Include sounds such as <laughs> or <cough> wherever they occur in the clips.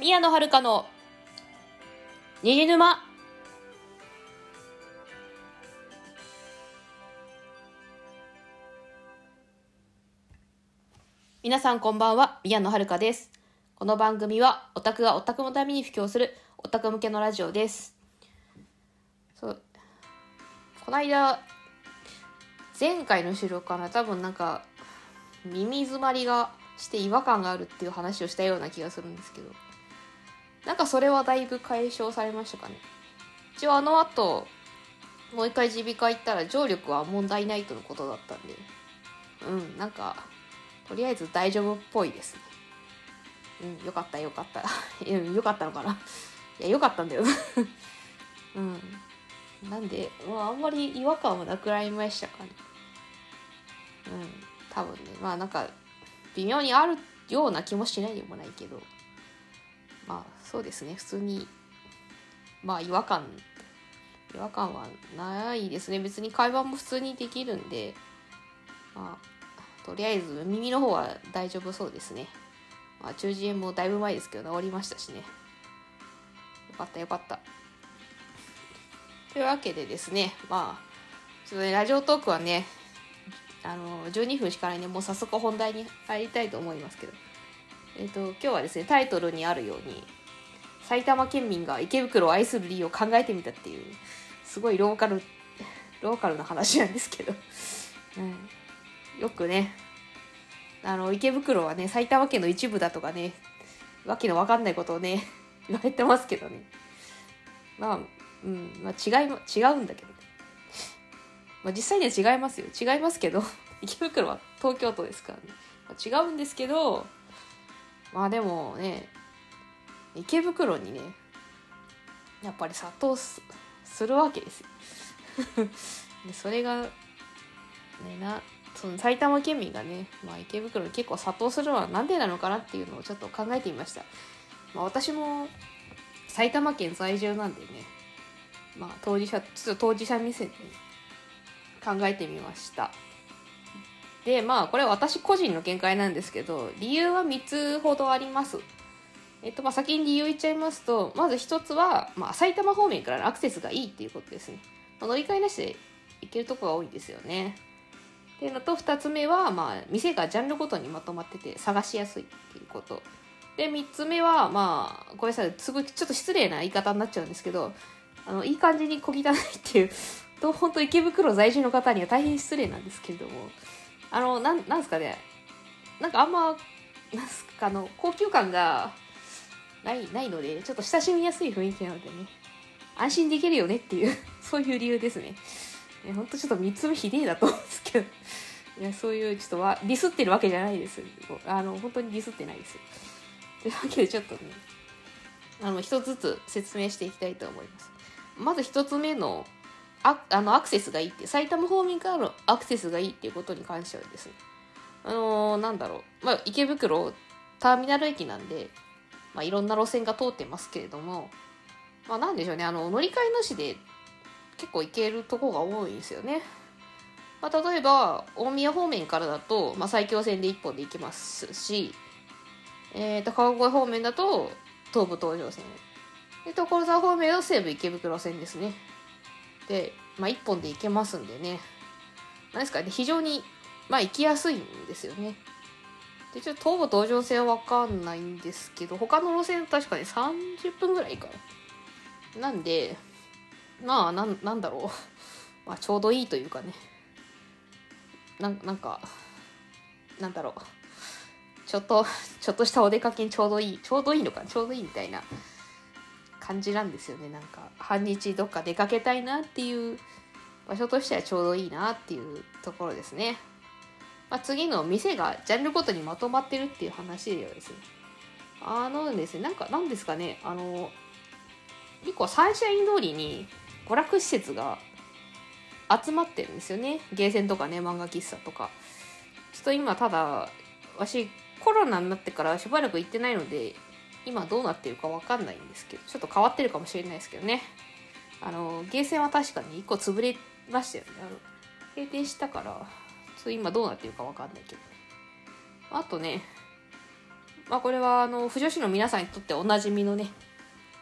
宮野遥の虹沼。皆さんこんばんは宮野遥です。この番組はオタクがオタクのために布教するオタク向けのラジオです。そう。この間前回の収録かな多分なんか耳詰まりがして違和感があるっていう話をしたような気がするんですけど。なんかそれはだいぶ解消されましたかね。一応あの後もう一回耳鼻科行ったら聴力は問題ないとのことだったんで。うんなんかとりあえず大丈夫っぽいですね。うんよかったよかった。<laughs> うんよかったのかな。いやよかったんだよ。<laughs> うん。なんで、まあ、あんまり違和感はなくなりましたかね。うん多分ね。まあなんか微妙にあるような気もしないでもないけど。まあそうですね。普通にまあ違和感違和感はないですね。別に会話も普通にできるんでまあとりあえず耳の方は大丈夫そうですね。まあ中耳炎もだいぶ前ですけど治りましたしね。よかったよかった。というわけでですねまあちょっとねラジオトークはねあの12分しかないんでもう早速本題に入りたいと思いますけど。えっ、ー、と今日はですねタイトルにあるように埼玉県民が池袋を愛する理由を考えてみたっていうすごいローカルローカルな話なんですけど、うん、よくねあの池袋はね埼玉県の一部だとかねわけのわかんないことをね <laughs> 言われてますけどね。まあうんまあ違い違うんだけどね。まあ、実際には違いますよ。違いますけど池袋は東京都ですからね、まあ、違うんですけどまあでもね池袋にねやっぱり殺到するわけですよ。<laughs> でそれがねなその埼玉県民がね、まあ、池袋に結構殺到するのは何でなのかなっていうのをちょっと考えてみました、まあ、私も埼玉県在住なんでねまあ当事者ちょっと当事者目線で、考えてみました。でまあこれは私個人の見解なんですけど理由は3つほどあります。えっとまあ先に理由言っちゃいますとまず1つは、まあ、埼玉方面からのアクセスがいいっていうことですね、まあ、乗り換えなしで行けるとこが多いんですよね。っていうのと2つ目は、まあ、店がジャンルごとにまとまってて探しやすいっていうこと。で3つ目はまあごめんなさいすごいちょっと失礼な言い方になっちゃうんですけどあのいい感じに小汚いっていうと本当池袋在住の方には大変失礼なんですけれども。あのなんなんですかね。なんかあんまなんすかあの高級感がないないのでちょっと親しみやすい雰囲気なのでね。安心できるよねっていう <laughs> そういう理由ですね。ねほんとちょっと3つ目ひでえだと思うんですけど。いやそういうちょっとはディスってるわけじゃないです。あの本当にディスってないです。というわけでちょっとねあの一つずつ説明していきたいと思います。まず一つ目のああのアクセスがいいって埼玉方面からのアクセスがいいっていうことに関してはですね。あのー、なんだろう、まあ、池袋ターミナル駅なんで、まあ、いろんな路線が通ってますけれども、まあ、なんでしょうね。あの乗り換えなしで結構行けるとこが多いんですよね、まあ、例えば大宮方面からだと、まあ、埼京線で1本で行けますし、えー、と川越方面だと東武東上線。で所沢方面の西武池袋線ですね。で、まあ、1本で行けますんでね。何ですかね非常に、まあ、行きやすいんですよね。でちょっと東武東上線は分かんないんですけど他の路線確かに30分ぐらいかな。なんでまあなんなんだろう、<laughs> まあ、ちょうどいいというかね。ななんかなんだろう。ちょっとちょっとしたお出かけにちょうどいいちょうどいいのかちょうどいいみたいな感じなんですよね。なんか半日どっか出かけたいなっていう場所としてはちょうどいいなっていうところですね、まあ、次の店がジャンルごとにまとまってるっていう話ではですね。あのですねなんかなんですかね。あの結構サンシャイン通りに娯楽施設が集まってるんですよね。ゲーセンとかね漫画喫茶とか。ちょっと今ただわしコロナになってからしばらく行ってないので今どうなってるか分かんないんですけどちょっと変わってるかもしれないですけどねあのゲーセンは確かに1個潰れましたよねあの閉店したからちょっと今どうなってるか分かんないけどあとねまあこれはあの、不女子の皆さんにとっておなじみのね、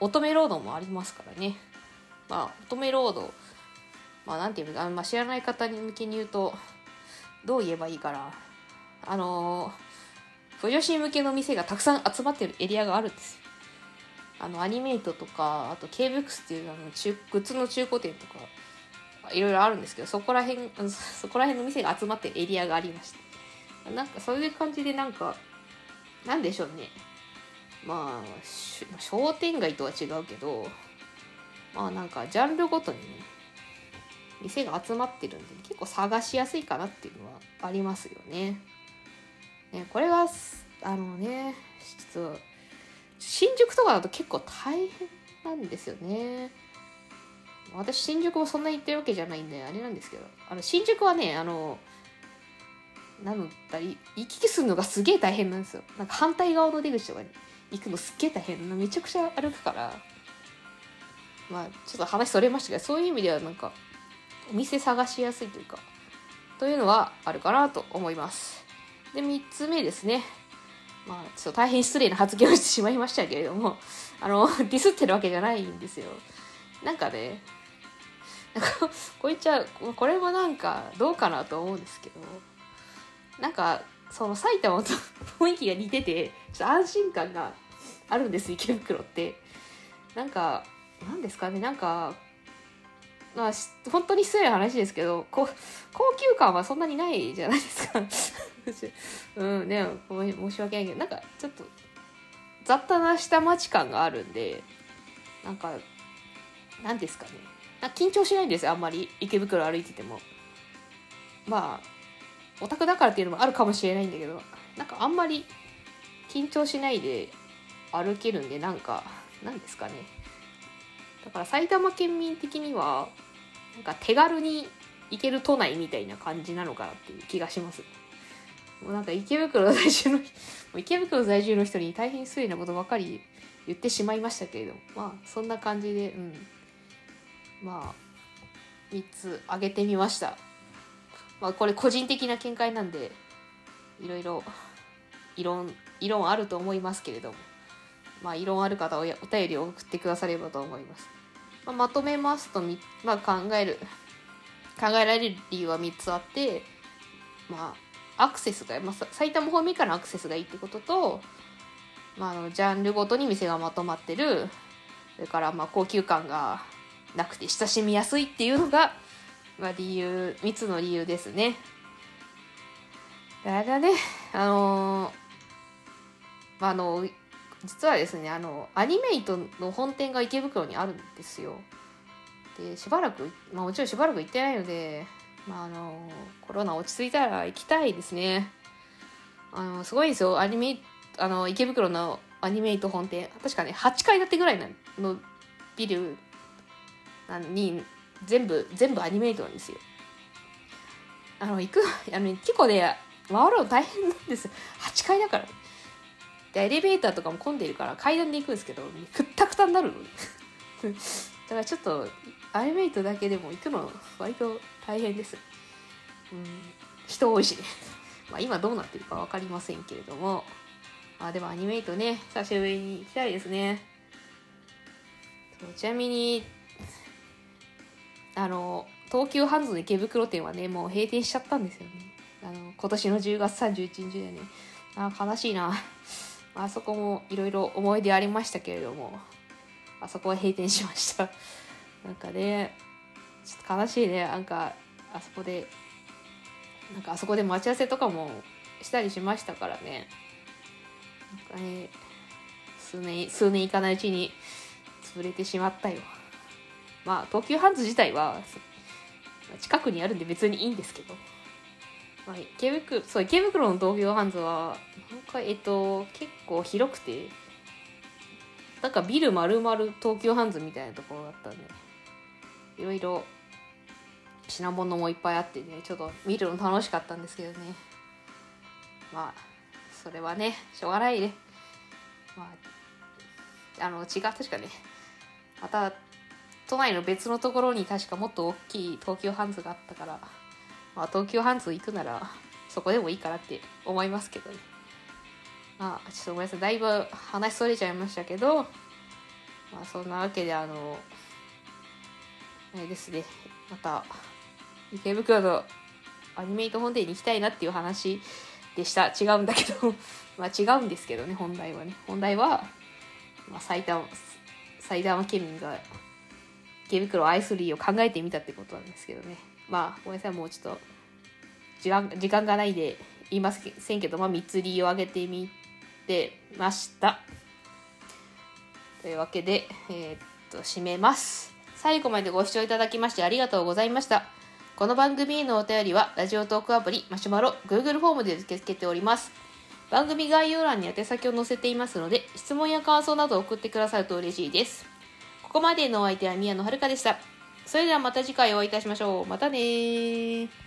乙女ロードもありますからね。まあ、乙女ロード、まあなんていうのか、まあ、知らない方に向けに言うと、どう言えばいいかな。あのー、不女子向けの店がたくさん集まってるエリアがあるんですよ。あの、アニメイトとか、あと K-BOOKS っていうあの中、グッズの中古店とか、いろいろあるんですけど、そこら辺、そこら辺の店が集まってるエリアがありました。なんかそういう感じでなんか、なんでしょうね。まあ、商店街とは違うけど、まあなんかジャンルごとにね、店が集まってるんで、結構探しやすいかなっていうのはありますよね。ねこれが、あのね、ちょっと、新宿とかだと結構大変なんですよね。私、新宿もそんなに行ってるわけじゃないんで、あれなんですけど、あの、新宿はね、あの、なんだ、行き来するのがすげえ大変なんですよ。なんか反対側の出口とかに行くのすっげえ大変な、めちゃくちゃ歩くから、まあ、ちょっと話それましたけど、そういう意味ではなんか、お店探しやすいというか、というのはあるかなと思います。で、3つ目ですね。まあ、ちょっと大変失礼な発言をしてしまいましたけれども、<laughs> あの、<laughs> ディスってるわけじゃないんですよ。なんかね、なんか <laughs> こいつは、これもなんかどうかなと思うんですけど、なんか、その埼玉と雰囲気が似てて、ちょっと安心感があるんです、池袋って。なんか、なんですかね、なんか、まあ、本当に失礼な話ですけど、こ高級感はそんなにないじゃないですか。<laughs> うんね、申し訳ないけど、なんかちょっと雑多な下町感があるんで、なんか、なんですかね。か緊張しないんですよ、あんまり。池袋歩いてても。まあ、オタクだからっていうのもあるかもしれないんだけど、なんかあんまり緊張しないで歩けるんで、なんか、なんですかね。だから埼玉県民的には、なんか手軽に行ける都内みたいな感じなのかなっていう気がします。もうなんか池袋在住の、<laughs> 池袋在住の人に大変失礼なことばかり言ってしまいましたけれども、まあそんな感じで、うん。まあ、3つ挙げてみました。まあこれ個人的な見解なんで、いろいろ異論、異論あると思いますけれども、まあ異論ある方はお便りを送ってくださればと思います。まあ、まとめますと、まあ、考える、考えられる理由は3つあって、まあ、アクセスが、まあ、埼玉方面からアクセスがいいってことと、まあ、あのジャンルごとに店がまとまってる。それからまあ高級感がなくて親しみやすいっていうのが、まあ、理由3つの理由ですね。あれだね。あのー、まあ、あの実はですねあのアニメイトの本店が池袋にあるんですよ。でしばらく、まあ、もちろんしばらく行ってないので、まあ、あのコロナ落ち着いたら行きたいですね。あのすごいですよ。アニメあの池袋のアニメイト本店。確かね8階建てぐらいのビルに全部全部アニメイトなんですよ。あの行くあの結構ね回るの大変なんです。8階だから。でエレベーターとかも混んでいるから階段で行くんですけどくったくたになるの <laughs> だからちょっとアイメイトだけでも行くの割と大変です。うん。人多いし。<laughs> まあ今どうなってるか分かりませんけれども。あでもアニメイトね久しぶりに行きたいですね。ちなみにあの東急ハンズの池袋店はねもう閉店しちゃったんですよね。あの今年の10月31日でね。あ悲しいな。<laughs> あそこもいろいろ思い出ありましたけれども、あそこは閉店しました。なんかね、ちょっと悲しいね。なんか、あそこで、なんかあそこで待ち合わせとかもしたりしましたからね。なんかね、数年、数年いかないうちに潰れてしまったよ。まあ、東急ハンズ自体は近くにあるんで別にいいんですけど。まあ、池袋そう池袋の東京ハンズはなんかえっと結構広くてなんかビル丸々東急ハンズみたいなところだったんでいろいろ品物もいっぱいあってねちょっと見るの楽しかったんですけどね。まあそれはねしょうがないね。まああの違う確かねまた都内の別のところに確かもっと大きい東急ハンズがあったからまあ、東急ハンズ行くならそこでもいいかなって思いますけどね。まあちょっとごめんなさい。だいぶ話それちゃいましたけどまあそんなわけであのあれですね。また池袋のアニメイト本店に行きたいなっていう話でした。違うんだけど。<laughs> まあ違うんですけどね本題はね。本題は、まあ、埼玉埼玉県民が池袋を愛する理由を考えてみたってことなんですけどね。まあごめんなさいもうちょっと時間時間がないで言いませんけど、まあ、3つ理由を挙げてみてました。というわけでえー、っと締めます。最後までご視聴いただきましてありがとうございました。この番組へのお便りはラジオトークアプリマシュマロ Google フォームで受け付けております番組概要欄に宛先を載せていますので質問や感想などを送ってくださると嬉しいですここまでのお相手は宮野遥でした。それではまた次回お会いいたしましょう。またね